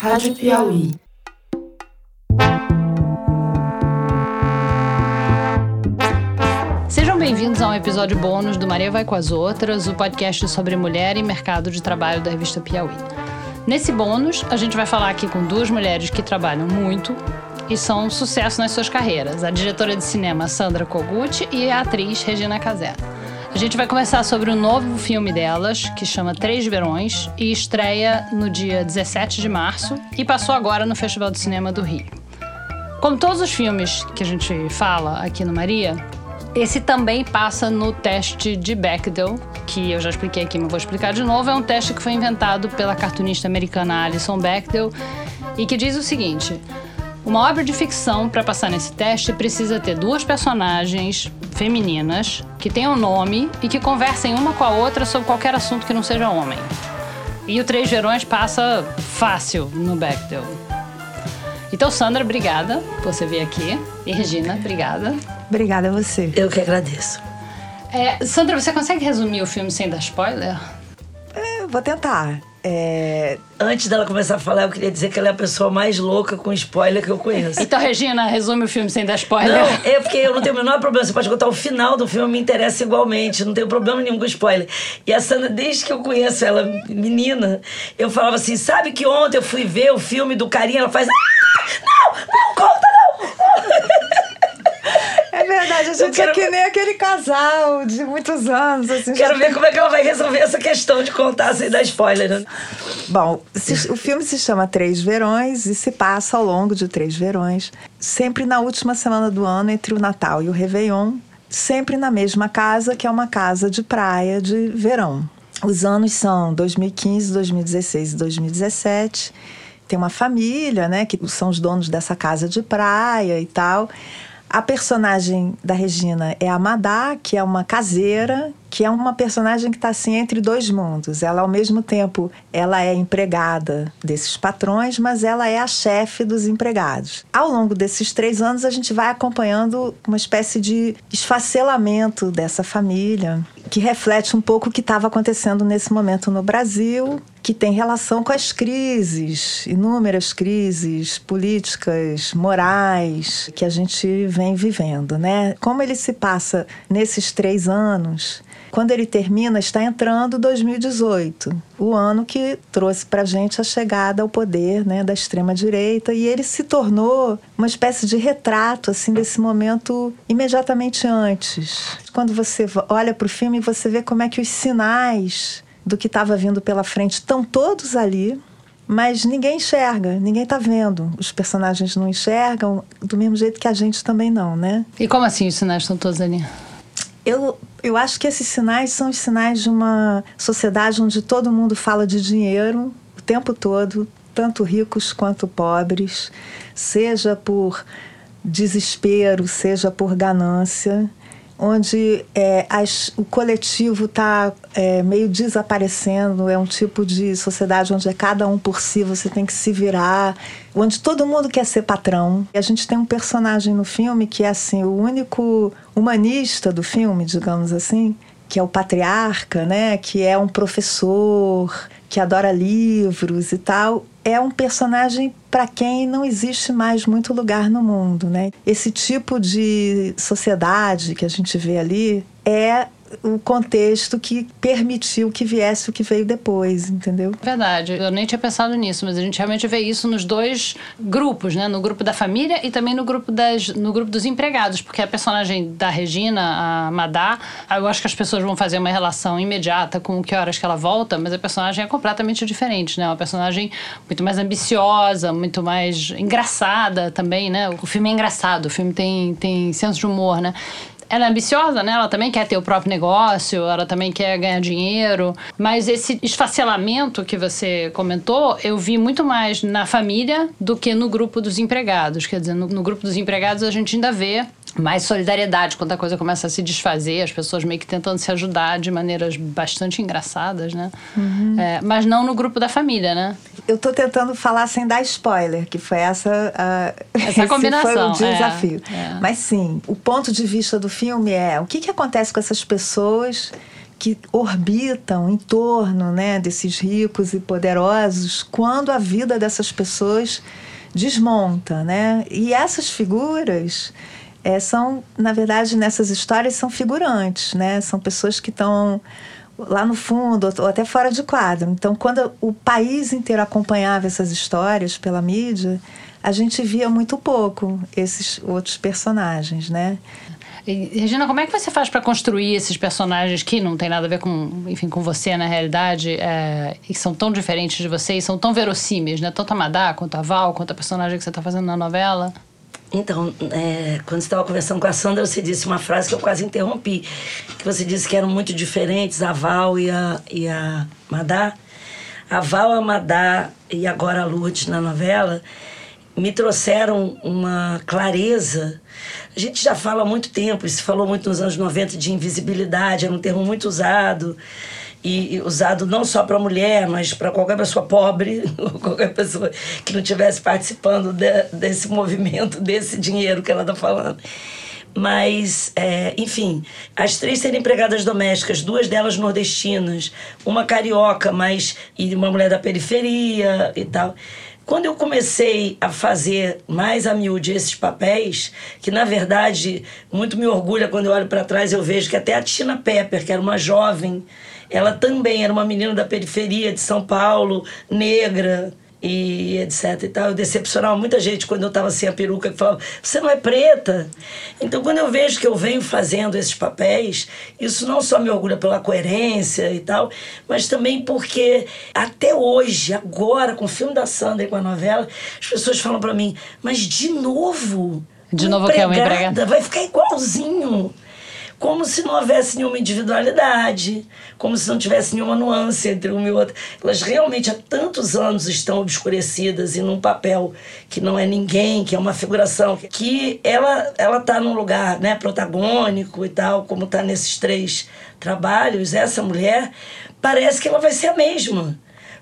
Rádio Piauí. Sejam bem-vindos a um episódio bônus do Maria Vai com as Outras, o podcast sobre mulher e mercado de trabalho da revista Piauí. Nesse bônus, a gente vai falar aqui com duas mulheres que trabalham muito e são um sucesso nas suas carreiras: a diretora de cinema Sandra Kogut e a atriz Regina Casé. A gente vai conversar sobre o novo filme delas, que chama Três Verões, e estreia no dia 17 de março e passou agora no Festival de Cinema do Rio. Como todos os filmes que a gente fala aqui no Maria, esse também passa no teste de Bechdel, que eu já expliquei aqui, mas vou explicar de novo. É um teste que foi inventado pela cartunista americana Alison Bechdel e que diz o seguinte: uma obra de ficção, para passar nesse teste, precisa ter duas personagens femininas que tenham nome e que conversem uma com a outra sobre qualquer assunto que não seja homem. E o Três Verões passa fácil no Bechdel. Então, Sandra, obrigada por você vir aqui. E Regina, obrigada. Obrigada a você. Eu que agradeço. É, Sandra, você consegue resumir o filme sem dar spoiler? É, vou tentar. É... Antes dela começar a falar, eu queria dizer que ela é a pessoa mais louca com spoiler que eu conheço. Então, Regina, resume o filme sem dar spoiler. Não, é porque eu não tenho o menor problema. Você pode contar o final do filme, me interessa igualmente. Não tenho problema nenhum com spoiler. E a Sandra, desde que eu conheço ela, menina, eu falava assim: sabe que ontem eu fui ver o filme do carinha? Ela faz. Ah! Não! Não conta, verdade, a gente quero... é que nem aquele casal de muitos anos. Assim, quero ver como é que ela vai resolver essa questão de contar sem dar spoiler. Né? Bom, o filme se chama Três Verões e se passa ao longo de três verões, sempre na última semana do ano, entre o Natal e o Réveillon, sempre na mesma casa, que é uma casa de praia de verão. Os anos são 2015, 2016 e 2017. Tem uma família, né, que são os donos dessa casa de praia e tal. A personagem da Regina é a Madá, que é uma caseira, que é uma personagem que está assim entre dois mundos. Ela, ao mesmo tempo, ela é empregada desses patrões, mas ela é a chefe dos empregados. Ao longo desses três anos, a gente vai acompanhando uma espécie de esfacelamento dessa família, que reflete um pouco o que estava acontecendo nesse momento no Brasil que tem relação com as crises, inúmeras crises políticas, morais que a gente vem vivendo, né? Como ele se passa nesses três anos, quando ele termina, está entrando 2018, o ano que trouxe para a gente a chegada ao poder né, da extrema-direita, e ele se tornou uma espécie de retrato assim desse momento imediatamente antes. Quando você olha para o filme, você vê como é que os sinais do que estava vindo pela frente estão todos ali, mas ninguém enxerga, ninguém está vendo. Os personagens não enxergam do mesmo jeito que a gente também não, né? E como assim os sinais estão todos ali? Eu, eu acho que esses sinais são os sinais de uma sociedade onde todo mundo fala de dinheiro o tempo todo, tanto ricos quanto pobres, seja por desespero, seja por ganância onde é, as, o coletivo está é, meio desaparecendo, é um tipo de sociedade onde é cada um por si, você tem que se virar, onde todo mundo quer ser patrão. E a gente tem um personagem no filme que é assim, o único humanista do filme, digamos assim, que é o patriarca, né, que é um professor, que adora livros e tal, é um personagem para quem não existe mais muito lugar no mundo, né? Esse tipo de sociedade que a gente vê ali é o contexto que permitiu que viesse o que veio depois, entendeu? Verdade. Eu nem tinha pensado nisso, mas a gente realmente vê isso nos dois grupos, né? No grupo da família e também no grupo, das, no grupo dos empregados, porque a personagem da Regina, a Madá, eu acho que as pessoas vão fazer uma relação imediata com que horas que ela volta, mas a personagem é completamente diferente, né? Uma personagem muito mais ambiciosa, muito mais engraçada também, né? O filme é engraçado, o filme tem, tem senso de humor, né? Ela é ambiciosa, né? Ela também quer ter o próprio negócio, ela também quer ganhar dinheiro. Mas esse esfacelamento que você comentou, eu vi muito mais na família do que no grupo dos empregados. Quer dizer, no, no grupo dos empregados a gente ainda vê mais solidariedade quando a coisa começa a se desfazer, as pessoas meio que tentando se ajudar de maneiras bastante engraçadas, né? Uhum. É, mas não no grupo da família, né? Eu tô tentando falar sem dar spoiler, que foi essa a, essa combinação, foi o desafio. É, é. Mas sim, o ponto de vista do filme é o que, que acontece com essas pessoas que orbitam em torno né, desses ricos e poderosos quando a vida dessas pessoas desmonta, né? E essas figuras é, são, na verdade, nessas histórias são figurantes, né? São pessoas que estão lá no fundo ou até fora de quadro. Então, quando o país inteiro acompanhava essas histórias pela mídia, a gente via muito pouco esses outros personagens, né? Regina, como é que você faz para construir esses personagens que não tem nada a ver com, enfim, com você na realidade, é, e são tão diferentes de você e são tão verossímeis, né? Tanto a Madá, quanto a Val, quanto a personagem que você está fazendo na novela? Então, é, quando você estava conversando com a Sandra, você disse uma frase que eu quase interrompi. Que você disse que eram muito diferentes, a Val e a, e a Madá. A Val, a Madá e agora a Lourdes na novela me trouxeram uma clareza. A gente já fala há muito tempo, se falou muito nos anos 90 de invisibilidade, era um termo muito usado e, usado não só para mulher, mas para qualquer pessoa pobre, qualquer pessoa que não estivesse participando de, desse movimento, desse dinheiro que ela está falando. Mas, é, enfim, as três serem empregadas domésticas, duas delas nordestinas, uma carioca, mas e uma mulher da periferia e tal. Quando eu comecei a fazer mais a miúde esses papéis, que na verdade muito me orgulha quando eu olho para trás, eu vejo que até a Tina Pepper, que era uma jovem ela também era uma menina da periferia de São Paulo, negra e etc e tal. Eu decepcionava muita gente quando eu estava sem a peruca, que falava, você não é preta. Então, quando eu vejo que eu venho fazendo esses papéis, isso não só me orgulha pela coerência e tal, mas também porque até hoje, agora, com o filme da Sandra e com a novela, as pessoas falam para mim, mas de novo... De novo que é uma empregada? Vai ficar igualzinho como se não houvesse nenhuma individualidade, como se não tivesse nenhuma nuance entre uma e outra. Elas realmente há tantos anos estão obscurecidas e num papel que não é ninguém, que é uma figuração, que ela ela está num lugar né, protagônico e tal, como está nesses três trabalhos, essa mulher parece que ela vai ser a mesma.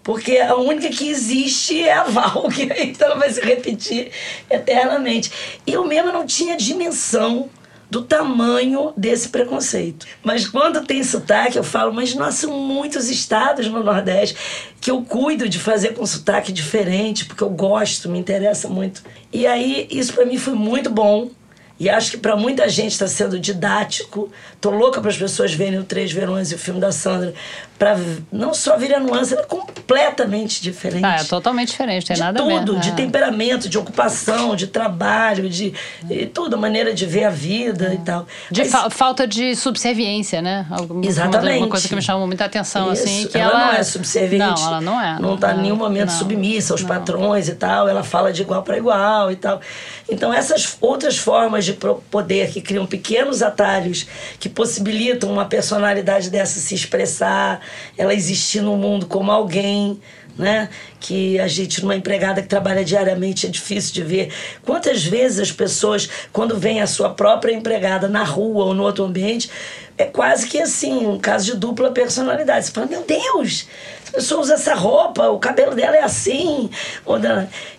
Porque a única que existe é a Val, que então ela vai se repetir eternamente. Eu mesma não tinha dimensão do tamanho desse preconceito. Mas quando tem sotaque, eu falo, mas nós são muitos estados no Nordeste que eu cuido de fazer com sotaque diferente, porque eu gosto, me interessa muito. E aí, isso para mim foi muito bom. E acho que para muita gente está sendo didático. Tô louca para as pessoas verem o Três Verões e o filme da Sandra. Para não só ver a nuance, ela é completamente diferente. Ah, é totalmente diferente, tem de nada tudo, a ver. de É. temperamento, de ocupação, de trabalho, de e tudo, maneira de ver a vida e tal. De Mas- fa- falta de subserviência, né? Alguma, Exatamente. Uma coisa que me chamou muita atenção, assim, Isso, que ela, ela... não é subserviente. Não, ela não é. Não está em nenhum momento não, submissa aos não. patrões e tal. Ela fala de igual para igual e tal. Então, essas outras formas de poder que criam pequenos atalhos que possibilitam uma personalidade dessa se expressar, ela existir no mundo como alguém. Né? Que a gente, numa empregada que trabalha diariamente, é difícil de ver. Quantas vezes as pessoas, quando vem a sua própria empregada na rua ou no outro ambiente, é quase que assim, um caso de dupla personalidade. Você fala, meu Deus, essa pessoa usa essa roupa, o cabelo dela é assim.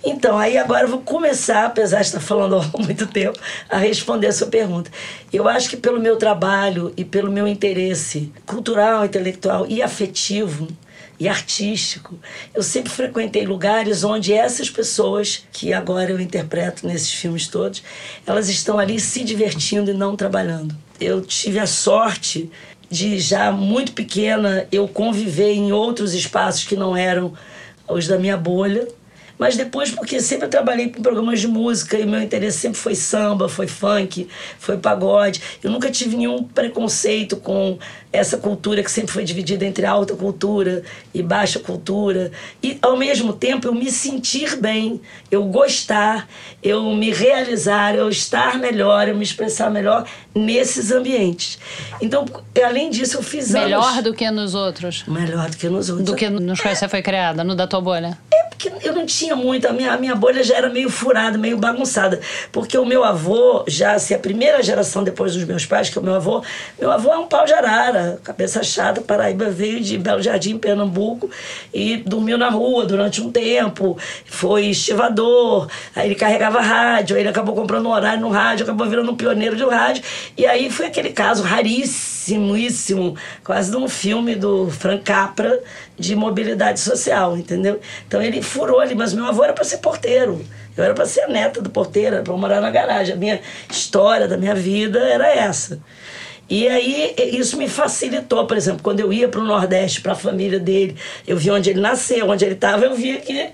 Então, aí agora eu vou começar, apesar de estar falando há muito tempo, a responder a sua pergunta. Eu acho que pelo meu trabalho e pelo meu interesse cultural, intelectual e afetivo, e artístico. Eu sempre frequentei lugares onde essas pessoas, que agora eu interpreto nesses filmes todos, elas estão ali se divertindo e não trabalhando. Eu tive a sorte de já muito pequena eu conviver em outros espaços que não eram os da minha bolha. Mas depois, porque sempre eu trabalhei com programas de música e meu interesse sempre foi samba, foi funk, foi pagode. Eu nunca tive nenhum preconceito com essa cultura que sempre foi dividida entre alta cultura e baixa cultura. E, ao mesmo tempo, eu me sentir bem, eu gostar, eu me realizar, eu estar melhor, eu me expressar melhor nesses ambientes. Então, além disso, eu fiz Melhor anos... do que nos outros? Melhor do que nos outros. Do que nos quais você foi criada, no da tua bolha? É porque eu não tinha muito, a minha, a minha bolha já era meio furada, meio bagunçada. Porque o meu avô, já assim, a primeira geração depois dos meus pais, que é o meu avô, meu avô é um pau de arara, cabeça chata, Paraíba, veio de Belo Jardim, Pernambuco, e dormiu na rua durante um tempo, foi estivador, aí ele carregava rádio, aí ele acabou comprando um horário no rádio, acabou virando um pioneiro de rádio, e aí foi aquele caso raríssimo próximíssimo, quase de um filme do Frank Capra de mobilidade social, entendeu? Então ele furou ali, mas meu avô era para ser porteiro. Eu era para ser a neta do porteiro, para morar na garagem. A minha história da minha vida era essa. E aí isso me facilitou, por exemplo, quando eu ia para o Nordeste, para a família dele, eu vi onde ele nasceu, onde ele estava, eu via que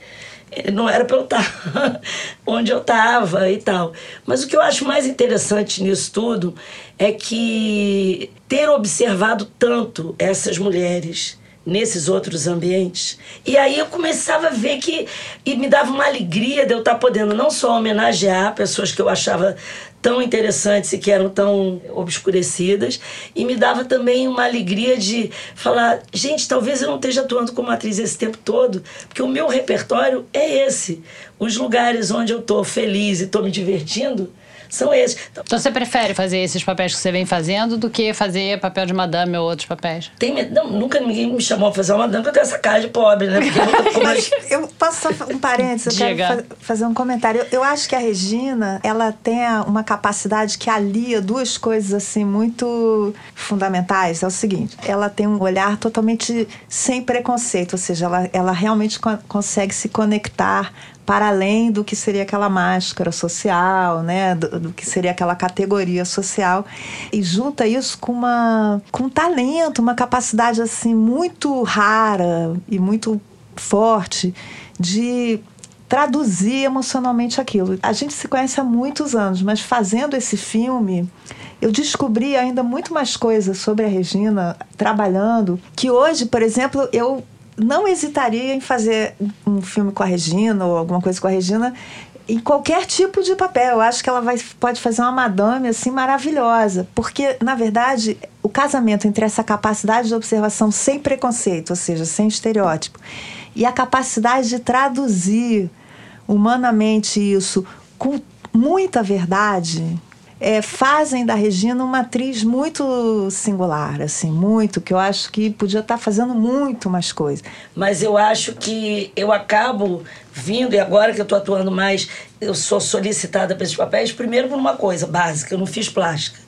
não era para eu estar onde eu estava e tal. Mas o que eu acho mais interessante nisso tudo é que ter observado tanto essas mulheres nesses outros ambientes. E aí eu começava a ver que e me dava uma alegria de eu estar podendo não só homenagear pessoas que eu achava tão interessantes e que eram tão obscurecidas, e me dava também uma alegria de falar, gente, talvez eu não esteja atuando como atriz esse tempo todo, porque o meu repertório é esse. Os lugares onde eu estou feliz e estou me divertindo, são esses. Então, então, você prefere fazer esses papéis que você vem fazendo do que fazer papel de madame ou outros papéis? Tem, não, nunca ninguém me chamou a fazer uma madame, porque eu tenho essa cara de pobre, né? Porque eu, Mas eu posso só um parênteses, eu quero fa fazer um comentário. Eu, eu, acho que a Regina, ela tem uma capacidade que alia duas coisas assim muito fundamentais. É o seguinte, ela tem um olhar totalmente sem preconceito, ou seja, ela, ela realmente co consegue se conectar para além do que seria aquela máscara social, né, do, do, que seria aquela categoria social e junta isso com uma com um talento, uma capacidade assim muito rara e muito forte de traduzir emocionalmente aquilo. A gente se conhece há muitos anos, mas fazendo esse filme, eu descobri ainda muito mais coisas sobre a Regina trabalhando, que hoje, por exemplo, eu não hesitaria em fazer um filme com a Regina ou alguma coisa com a Regina em qualquer tipo de papel. Eu acho que ela vai, pode fazer uma madame assim maravilhosa, porque na verdade o casamento entre essa capacidade de observação sem preconceito, ou seja, sem estereótipo, e a capacidade de traduzir humanamente isso com muita verdade, é, fazem da Regina uma atriz muito singular, assim, muito, que eu acho que podia estar tá fazendo muito mais coisas. Mas eu acho que eu acabo vindo, e agora que eu estou atuando mais, eu sou solicitada para esses papéis, primeiro por uma coisa básica, eu não fiz plástica.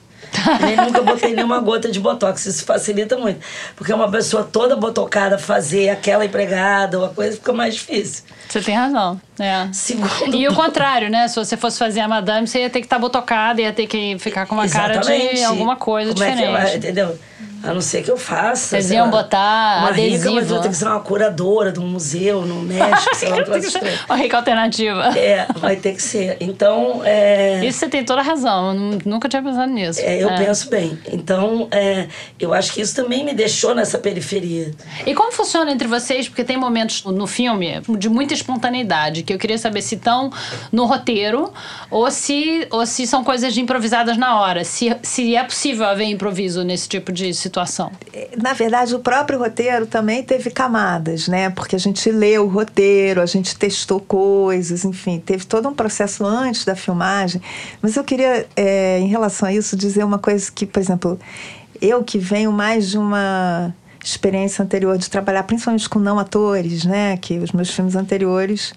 Nem nunca botei nenhuma gota de botox. Isso facilita muito. Porque uma pessoa toda botocada fazer aquela empregada ou a coisa fica mais difícil. Você tem razão. É. Segundo e o contrário, né? Se você fosse fazer a madame, você ia ter que estar tá botocada, ia ter que ficar com uma Exatamente. cara de alguma coisa Como diferente. É que ela, entendeu? A não ser que eu faça. Vocês iam lá, botar uma adesivo. rica, mas eu tenho que ser uma curadora de um museu no México, sei lá, um Uma rica alternativa. É, vai ter que ser. Então, é... Isso você tem toda a razão. Eu nunca tinha pensado nisso. É, eu é. penso bem. Então, é, eu acho que isso também me deixou nessa periferia. E como funciona entre vocês? Porque tem momentos no filme de muita espontaneidade, que eu queria saber se estão no roteiro ou se, ou se são coisas improvisadas na hora. Se, se é possível haver improviso nesse tipo de situação situação? Na verdade, o próprio roteiro também teve camadas, né? Porque a gente leu o roteiro, a gente testou coisas, enfim, teve todo um processo antes da filmagem. Mas eu queria, é, em relação a isso, dizer uma coisa que, por exemplo, eu que venho mais de uma experiência anterior de trabalhar principalmente com não atores, né? Que os meus filmes anteriores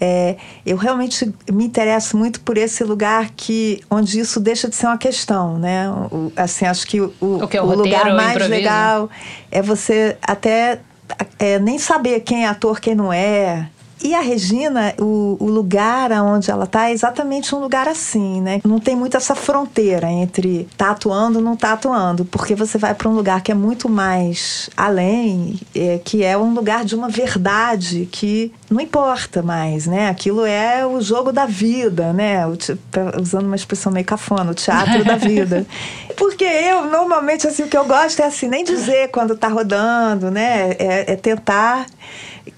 é, eu realmente me interesso muito por esse lugar que onde isso deixa de ser uma questão, né? O, assim, acho que o, o, que é o, o lugar mais legal é você até é, nem saber quem é ator, quem não é. E a Regina, o, o lugar onde ela está é exatamente um lugar assim, né? Não tem muito essa fronteira entre tá atuando ou não tá atuando, porque você vai para um lugar que é muito mais além, é, que é um lugar de uma verdade que não importa mais, né? Aquilo é o jogo da vida, né? O, usando uma expressão meio cafona, o teatro da vida. Porque eu, normalmente, assim, o que eu gosto é assim, nem dizer quando tá rodando, né? é, é tentar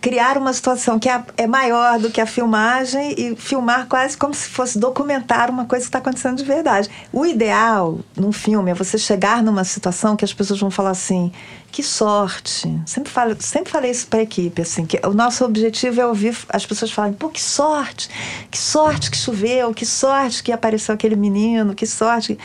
criar uma situação que é, é, maior do que a filmagem e filmar quase como se fosse documentar uma coisa que está acontecendo de verdade. O ideal num filme é você chegar numa situação que as pessoas vão falar assim: que sorte. Sempre, falo, sempre falei isso para a equipe, assim, que o nosso objetivo é ouvir as pessoas falarem: pô, que sorte, que sorte que choveu, que sorte que apareceu aquele menino, que sorte.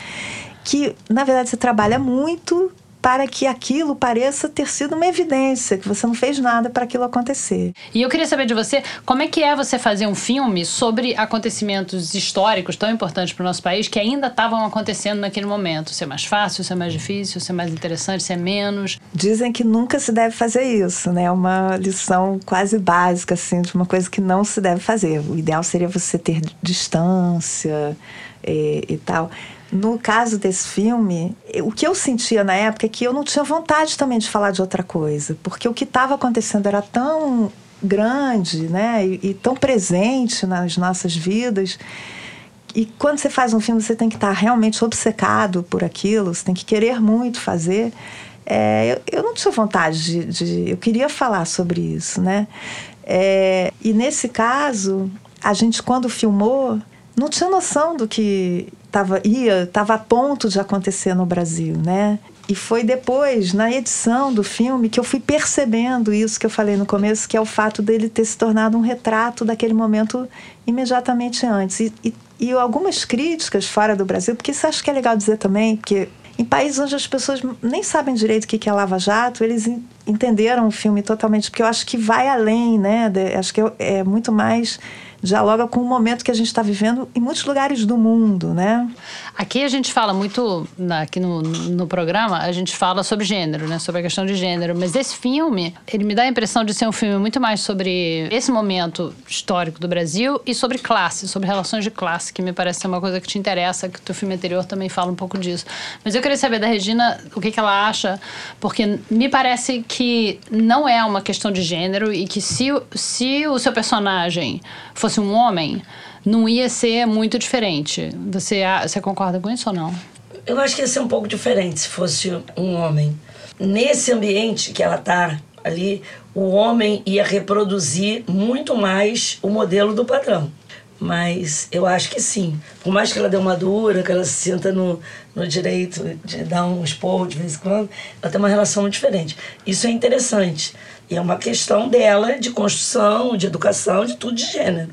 Que, na verdade, você trabalha muito para que aquilo pareça ter sido uma evidência, que você não fez nada para aquilo acontecer. E eu queria saber de você, como é que é você fazer um filme sobre acontecimentos históricos tão importantes para o nosso país que ainda estavam acontecendo naquele momento? Se é mais fácil, se é mais difícil, se é mais interessante, se é menos? Dizem que nunca se deve fazer isso, né? É uma lição quase básica, assim, de uma coisa que não se deve fazer. O ideal seria você ter distância e, e tal. No caso desse filme, o que eu sentia na época é que eu não tinha vontade também de falar de outra coisa, porque o que estava acontecendo era tão grande, né, e, e, tão presente nas nossas vidas. E quando você faz um filme, você tem que estar realmente obcecado por aquilo, você tem que querer muito fazer. É, eu, eu, não tinha vontade de, de, Eu queria falar sobre isso, né? É, e nesse caso, a gente, quando filmou, não tinha noção do que tava, ia, estava a ponto de acontecer no Brasil, né? E foi depois, na edição do filme, que eu fui percebendo isso que eu falei no começo, que é o fato dele ter se tornado um retrato daquele momento imediatamente antes. E, e, e algumas críticas fora do Brasil, porque isso acho que é legal dizer também, porque em países onde as pessoas nem sabem direito o que é Lava Jato, eles entenderam o filme totalmente, porque eu acho que vai além, né? De, acho que é, é muito mais dialoga com o momento que a gente está vivendo em muitos lugares do mundo, né? Aqui a gente fala muito, aqui no, no programa, a gente fala sobre gênero, né? Sobre a questão de gênero. Mas esse filme, ele me dá a impressão de ser um filme muito mais sobre esse momento histórico do Brasil e sobre classe, sobre relações de classe, que me parece ser uma coisa que te interessa, que o filme anterior também fala um pouco disso. Mas eu queria saber da Regina o que, que ela acha, porque me parece que não é uma questão de gênero e que se, se o seu personagem fosse um homem, não ia ser muito diferente. Você, você concorda com isso ou não? Eu acho que ia ser um pouco diferente se fosse um homem. Nesse ambiente que ela está ali, o homem ia reproduzir muito mais o modelo do padrão. Mas eu acho que sim. Por mais que ela dê uma dura, que ela se sinta no, no direito de dar um esporro de vez em quando, ela tem uma relação muito diferente. Isso é interessante. É uma questão dela de construção, de educação, de tudo de gênero.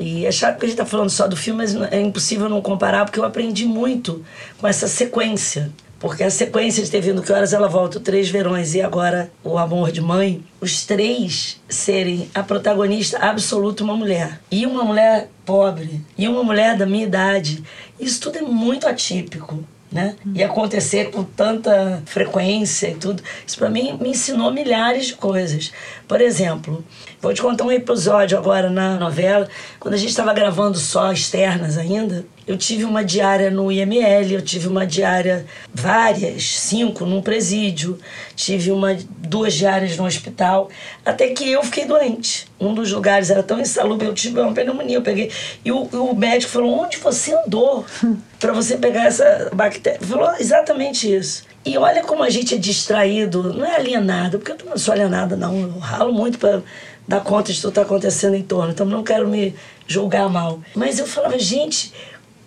E é chato que a gente está falando só do filme, mas é impossível não comparar, porque eu aprendi muito com essa sequência. Porque a sequência de ter vindo Que Horas Ela Volta, Três Verões e agora O Amor de Mãe, os três serem a protagonista absoluta uma mulher. E uma mulher pobre, e uma mulher da minha idade. Isso tudo é muito atípico né? E acontecer com tanta frequência e tudo. Isso para mim me ensinou milhares de coisas. Por exemplo, vou te contar um episódio agora na novela, quando a gente estava gravando só externas ainda. Eu tive uma diária no IML, eu tive uma diária, várias, cinco num presídio, tive uma, duas diárias no hospital, até que eu fiquei doente. Um dos lugares era tão insalubre, eu tive uma pneumonia, eu peguei. E o, o médico falou: onde você andou para você pegar essa bactéria? Falou exatamente isso. E olha como a gente é distraído, não é alienado, porque eu não sou alienada, não. Eu ralo muito para dar conta de tudo que está acontecendo em torno, então não quero me julgar mal. Mas eu falava, gente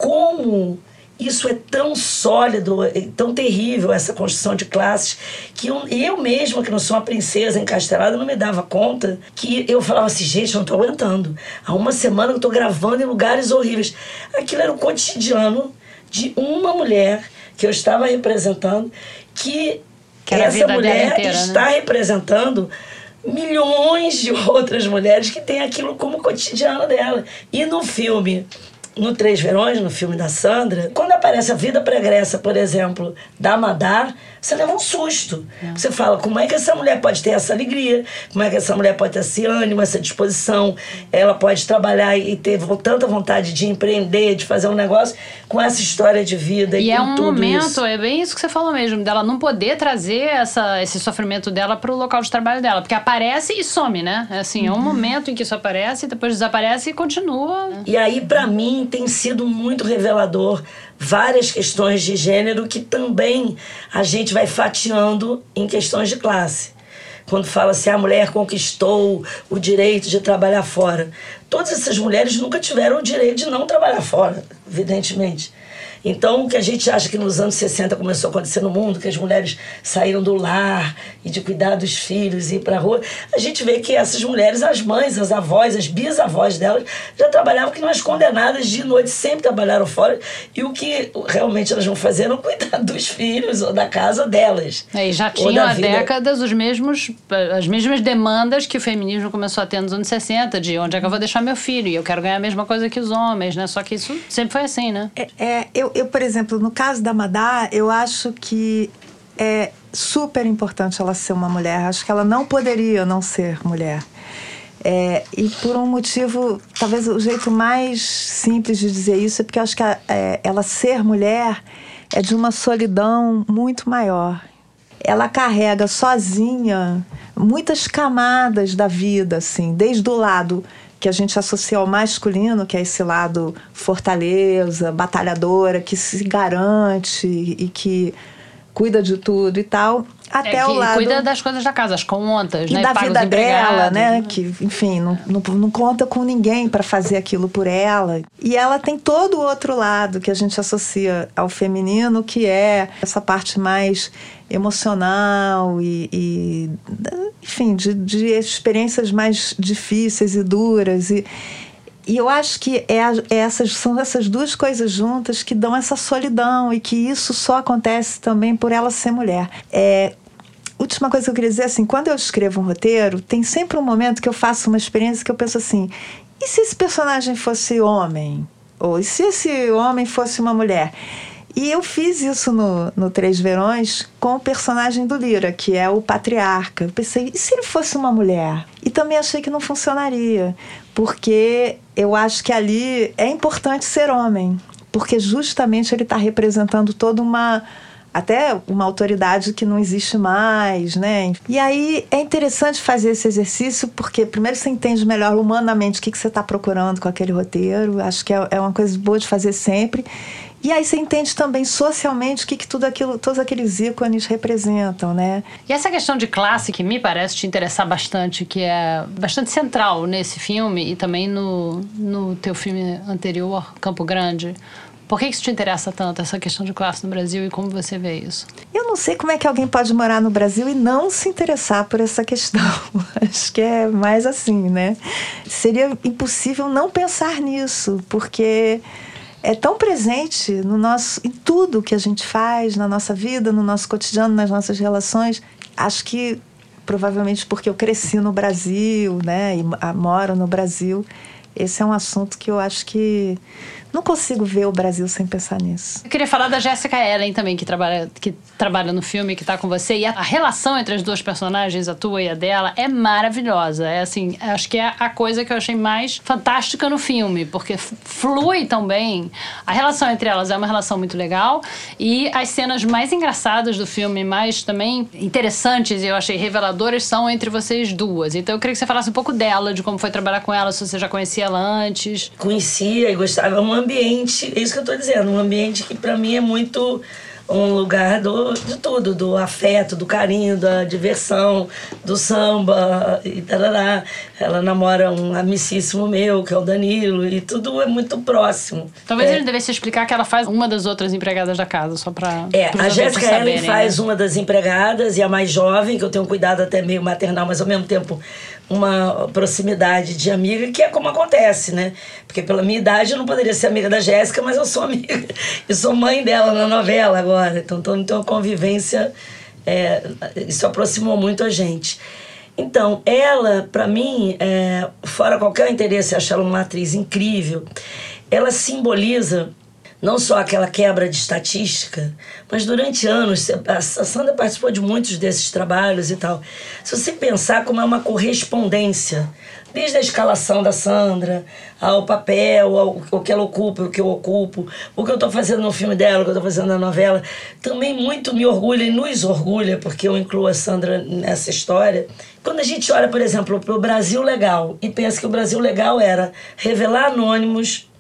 como isso é tão sólido, é tão terrível, essa construção de classes, que eu, eu mesma, que não sou uma princesa encastelada, não me dava conta que eu falava assim, gente, eu não estou aguentando. Há uma semana eu estou gravando em lugares horríveis. Aquilo era o cotidiano de uma mulher que eu estava representando, que, que essa mulher inteira, né? está né? representando milhões de outras mulheres que têm aquilo como cotidiano dela. E no filme no Três Verões, no filme da Sandra, quando aparece a vida pregressa, por exemplo, da Madar, você leva um susto. É. Você fala, como é que essa mulher pode ter essa alegria? Como é que essa mulher pode ter esse ânimo, essa disposição? Ela pode trabalhar e ter tanta vontade de empreender, de fazer um negócio com essa história de vida e, e é um momento, isso. é bem isso que você falou mesmo, dela não poder trazer essa, esse sofrimento dela para o local de trabalho dela, porque aparece e some, né? É assim, é um uhum. momento em que isso aparece, depois desaparece e continua. E aí, para mim, tem sido muito revelador várias questões de gênero que também a gente vai fatiando em questões de classe. Quando fala se a mulher conquistou o direito de trabalhar fora. Todas essas mulheres nunca tiveram o direito de não trabalhar fora, evidentemente. Então, o que a gente acha que nos anos 60 começou a acontecer no mundo, que as mulheres saíram do lar e de cuidar dos filhos e ir para a rua, a gente vê que essas mulheres, as mães, as avós, as bisavós delas, já trabalhavam que nós condenadas de noite, sempre trabalharam fora. E o que realmente elas vão fazer é não cuidar dos filhos ou da casa delas. É, e já tinham há vida. décadas os mesmos, as mesmas demandas que o feminismo começou a ter nos anos 60, de onde é que eu vou deixar meu filho? E eu quero ganhar a mesma coisa que os homens, né? Só que isso sempre foi assim, né? É, é eu, eu, por exemplo, no caso da Madá, eu acho que é super importante ela ser uma mulher. Acho que ela não poderia não ser mulher. É, e por um motivo, talvez o jeito mais simples de dizer isso é porque eu acho que a, é, ela ser mulher é de uma solidão muito maior. Ela carrega sozinha muitas camadas da vida, assim, desde o lado que a gente associa ao masculino, que é esse lado fortaleza, batalhadora, que se garante e que cuida de tudo e tal, até é, o lado cuida das coisas da casa, as contas, e né? da vida dela, né? Que enfim não, não, não conta com ninguém para fazer aquilo por ela. E ela tem todo o outro lado que a gente associa ao feminino, que é essa parte mais emocional e, e enfim, de, de experiências mais difíceis e duras. E, e eu acho que é, é, essas, são essas duas coisas juntas que dão essa solidão e que isso só acontece também por ela ser mulher. É, última coisa que eu queria dizer assim, quando eu escrevo um roteiro, tem sempre um momento que eu faço uma experiência que eu penso assim: e se esse personagem fosse homem? Ou e se esse homem fosse uma mulher? E eu fiz isso no, no Três Verões com o personagem do Lira, que é o patriarca. Eu pensei, e se ele fosse uma mulher? E também achei que não funcionaria, porque eu acho que ali é importante ser homem, porque justamente ele está representando toda uma até uma autoridade que não existe mais, né? E aí é interessante fazer esse exercício porque primeiro você entende melhor humanamente o que, que você está procurando com aquele roteiro. Acho que é, é uma coisa boa de fazer sempre. E aí você entende também socialmente o que, que tudo aquilo, todos aqueles ícones representam, né? E essa questão de classe que me parece te interessar bastante, que é bastante central nesse filme e também no, no teu filme anterior, Campo Grande. Por que isso te interessa tanto, essa questão de classe no Brasil e como você vê isso? Eu não sei como é que alguém pode morar no Brasil e não se interessar por essa questão. Acho que é mais assim, né? Seria impossível não pensar nisso, porque é tão presente no nosso, em tudo que a gente faz, na nossa vida, no nosso cotidiano, nas nossas relações. Acho que provavelmente porque eu cresci no Brasil, né, e moro no Brasil, esse é um assunto que eu acho que não consigo ver o Brasil sem pensar nisso. Eu queria falar da Jessica Ellen também, que trabalha, que trabalha no filme, que está com você. E a, a, relação entre as duas personagens, a tua e a dela, é maravilhosa. É assim, acho que é a coisa que eu achei mais fantástica no filme, porque flui tão bem. A relação entre elas é uma relação muito legal. E as cenas mais engraçadas do filme, mais também interessantes e eu achei reveladoras, são entre vocês duas. Então eu queria que você falasse um pouco dela, de como foi trabalhar com ela, se você já conhecia ela antes. Conhecia e gostava muito ambiente, é isso que eu estou dizendo, um ambiente que para mim é muito um lugar do, de tudo, do afeto, do carinho, da diversão, do samba e tarará. Ela namora um amicíssimo meu, que é o Danilo, e tudo é muito próximo. Talvez é. ele devesse explicar que ela faz uma das outras empregadas da casa, só para É, a Jéssica Ellen faz né? uma das empregadas e a mais jovem, que eu tenho um cuidado até meio maternal, mas ao mesmo tempo uma proximidade de amiga, que é como acontece, né? Porque pela minha idade eu não poderia ser amiga da Jéssica, mas eu sou amiga. Eu sou mãe dela na novela agora. Então, então, a convivência, é, isso aproximou muito a gente. Então, ela, para mim, é, fora qualquer interesse, acho ela uma atriz incrível, ela simboliza não só aquela quebra de estatística, mas durante anos, a Sandra participou de muitos desses trabalhos e tal. Se você pensar como é uma correspondência, desde a escalação da Sandra, ao papel, ao, ao que ela ocupa, o que eu ocupo, o que eu estou fazendo no filme dela, o que eu estou fazendo na novela, também muito me orgulha e nos orgulha, porque eu incluo a Sandra nessa história. Quando a gente olha, por exemplo, para o Brasil Legal e pensa que o Brasil Legal era revelar anônimos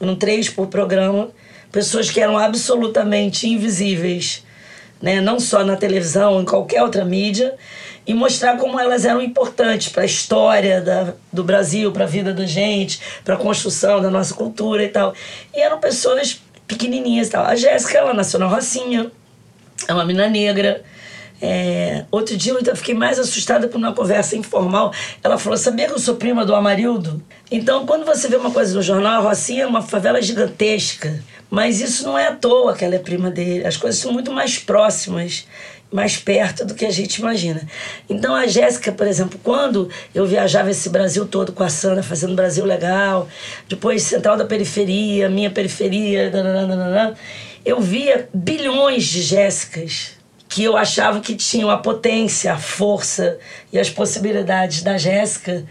eram três por programa, pessoas que eram absolutamente invisíveis, né? não só na televisão, em qualquer outra mídia, e mostrar como elas eram importantes para a história da, do Brasil, para a vida da gente, para a construção da nossa cultura e tal. E eram pessoas pequenininhas e tal. A Jéssica, ela nasceu na Rocinha, é uma menina negra. É, outro dia eu fiquei mais assustada por uma conversa informal. Ela falou: Sabia que eu sou prima do Amarildo? Então, quando você vê uma coisa no jornal, a Rocinha é uma favela gigantesca. Mas isso não é à toa que ela é prima dele. As coisas são muito mais próximas, mais perto do que a gente imagina. Então, a Jéssica, por exemplo, quando eu viajava esse Brasil todo com a Sandra, fazendo Brasil Legal, depois Central da Periferia, Minha Periferia, nananana, eu via bilhões de Jéssicas que eu achava que tinham a potência, a força e as possibilidades da Jéssica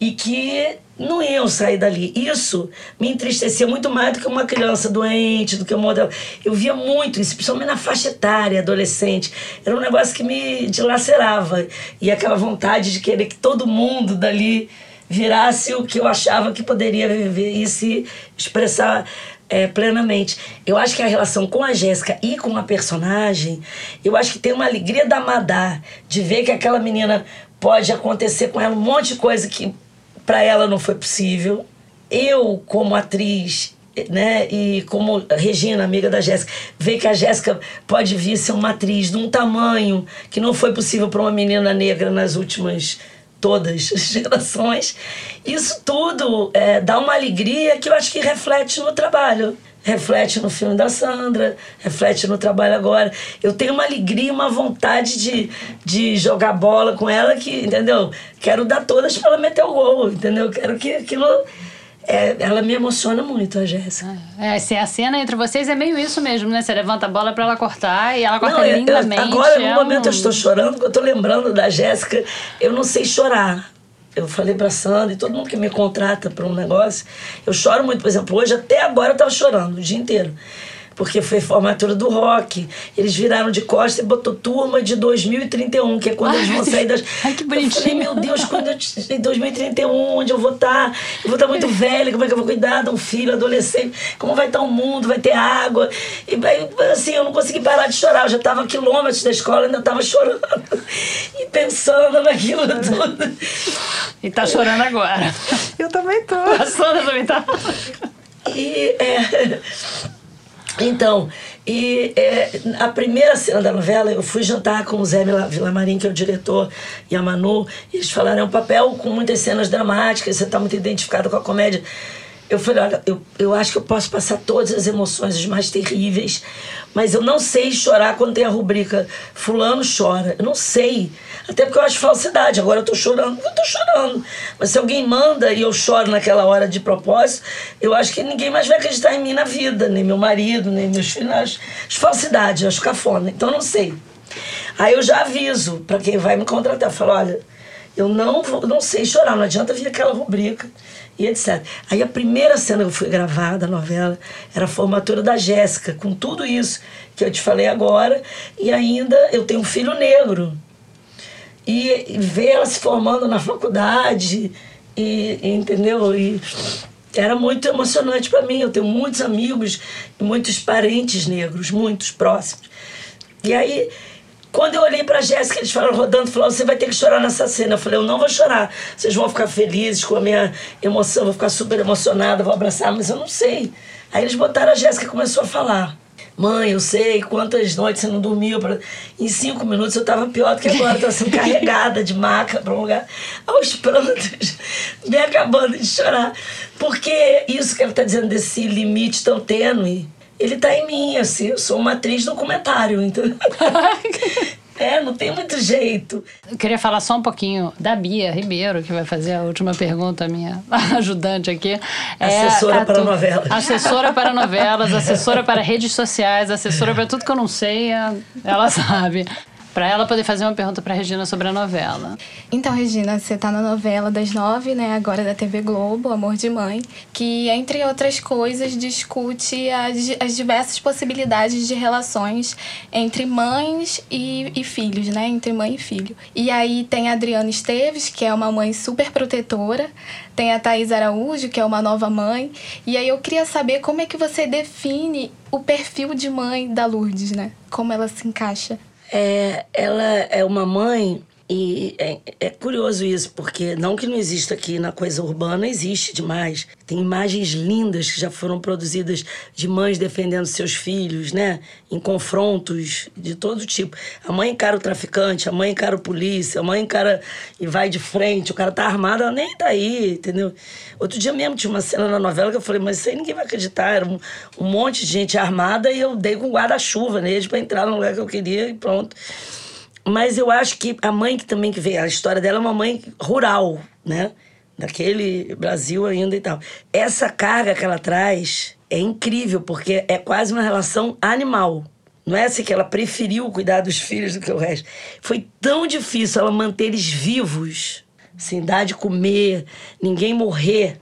e que não iam sair dali. Isso me entristecia muito mais do que uma criança doente, do que um modelo. Eu via muito isso, principalmente na faixa etária, adolescente. Era um negócio que me dilacerava. E aquela vontade de querer que todo mundo dali virasse o que eu achava que poderia viver e se expressar é, plenamente. Eu acho que a relação com a Jéssica e com a personagem, eu acho que tem uma alegria da Madá de ver que aquela menina pode acontecer com ela um monte de coisa que para ela não foi possível. Eu, como atriz, né, e como Regina, amiga da Jéssica, ver que a Jéssica pode vir ser uma atriz de um tamanho que não foi possível para uma menina negra nas últimas todas as gerações. Isso tudo é, dá uma alegria que eu acho que reflete no trabalho. Reflete no filme da Sandra, reflete no trabalho agora. Eu tenho uma alegria, uma vontade de, de jogar bola com ela que, entendeu? Quero dar todas para ela meter o gol, entendeu? Quero que aquilo é, ela me emociona muito, a Jéssica. É, se a cena entre vocês é meio isso mesmo, né? Você levanta a bola para ela cortar e ela corta não, lindamente. Eu, agora, no é momento, um... eu estou chorando, porque eu estou lembrando da Jéssica. Eu não sei chorar. Eu falei pra Sandra e todo mundo que me contrata para um negócio, eu choro muito. Por exemplo, hoje, até agora, eu estava chorando o dia inteiro porque foi formatura do rock. Eles viraram de costas e botou turma de 2031, que é quando Ai, eles vão sair das. Ai, que bonitinho. Eu falei, meu Deus, quando eu, em 2031, onde eu vou estar? Tá? Eu vou estar tá muito velha, como é que eu vou cuidar de um filho, adolescente? Como vai estar tá o mundo? Vai ter água? E assim, eu não consegui parar de chorar. Eu já estava a quilômetros da escola, ainda estava chorando e pensando naquilo tudo. E tá chorando agora. Eu também tô. A Sônia também tá. E é. Então, e é, a primeira cena da novela, eu fui jantar com o Zé Villamarim, que é o diretor, e a Manu, e eles falaram, é um papel com muitas cenas dramáticas, você está muito identificado com a comédia. Eu falei, olha, eu, eu acho que eu posso passar todas as emoções, as mais terríveis, mas eu não sei chorar quando tem a rubrica Fulano chora. Eu não sei. Até porque eu acho falsidade. Agora eu tô chorando eu tô chorando. Mas se alguém manda e eu choro naquela hora de propósito, eu acho que ninguém mais vai acreditar em mim na vida, nem meu marido, nem meus filhos. Acho, falsidade, acho cafona. Então eu não sei. Aí eu já aviso para quem vai me contratar. Falo, olha, eu não, vou, não sei chorar, não adianta vir aquela rubrica e etc. Aí a primeira cena que eu fui gravar da novela era a formatura da Jéssica, com tudo isso que eu te falei agora, e ainda eu tenho um filho negro. E, e ver ela se formando na faculdade, e, e entendeu? E era muito emocionante para mim. Eu tenho muitos amigos e muitos parentes negros, muitos próximos. E aí quando eu olhei pra Jéssica, eles falaram rodando, falaram: você vai ter que chorar nessa cena. Eu falei: eu não vou chorar. Vocês vão ficar felizes com a minha emoção, vou ficar super emocionada, vou abraçar, mas eu não sei. Aí eles botaram a Jéssica e começou a falar. Mãe, eu sei quantas noites você não dormiu. Pra... Em cinco minutos eu tava pior do que agora, tava sendo carregada de maca para um lugar. Aos prantos, me acabando de chorar. Porque isso que ela tá dizendo desse limite tão tênue ele tá em mim, assim, eu sou uma atriz documentário, entendeu? É, não tem muito jeito. Eu queria falar só um pouquinho da Bia Ribeiro, que vai fazer a última pergunta, minha ajudante aqui. É assessora é, para novelas. Assessora para novelas, assessora para redes sociais, assessora para tudo que eu não sei, ela sabe para ela poder fazer uma pergunta para Regina sobre a novela. Então, Regina, você está na novela das nove, né? Agora da TV Globo, Amor de Mãe, que entre outras coisas discute as, as diversas possibilidades de relações entre mães e, e filhos, né? Entre mãe e filho. E aí tem a Adriana Esteves, que é uma mãe super protetora. Tem a Thais Araújo, que é uma nova mãe. E aí eu queria saber como é que você define o perfil de mãe da Lourdes, né? Como ela se encaixa é, ela é uma mãe E é, é, curioso isso, porque não que não exista aqui na coisa urbana, existe demais. Tem imagens lindas que já foram produzidas de mães defendendo seus filhos, né? Em confrontos de todo tipo. A mãe encara o traficante, a mãe encara o polícia, a mãe encara e vai de frente, o cara tá armado, ela nem tá aí, entendeu? Outro dia mesmo tinha uma cena na novela que eu falei, mas isso aí ninguém vai acreditar. Era um, um monte de gente armada e eu dei com guarda-chuva neles para entrar no lugar que eu queria e pronto. Mas eu acho que a mãe que também que veio, a história dela é uma mãe rural, né? Daquele Brasil ainda e tal. Essa carga que ela traz é incrível, porque é quase uma relação animal. Não é assim que ela preferiu cuidar dos filhos do que o resto. Foi tão difícil ela manter eles vivos, assim, dar de comer, ninguém morrer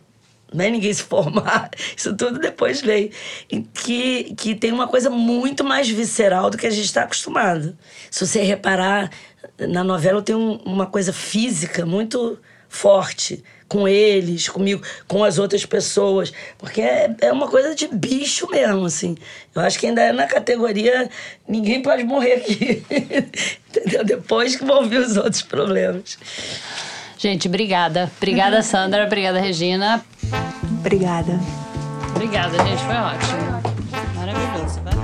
né? ninguém se formar, isso tudo depois veio. E que, que tem uma coisa muito mais visceral do que a gente está acostumado. Se você reparar, na novela tem um, uma coisa física muito forte com eles, comigo, com as outras pessoas, porque é, é uma coisa de bicho mesmo, assim. Eu acho que ainda é na categoria ninguém pode morrer aqui, entendeu? Depois que vão vir os outros problemas. Gente, obrigada. Obrigada, uhum. Sandra. Obrigada, Regina. Obrigada. Obrigada, gente. Foi ótimo. Maravilhoso.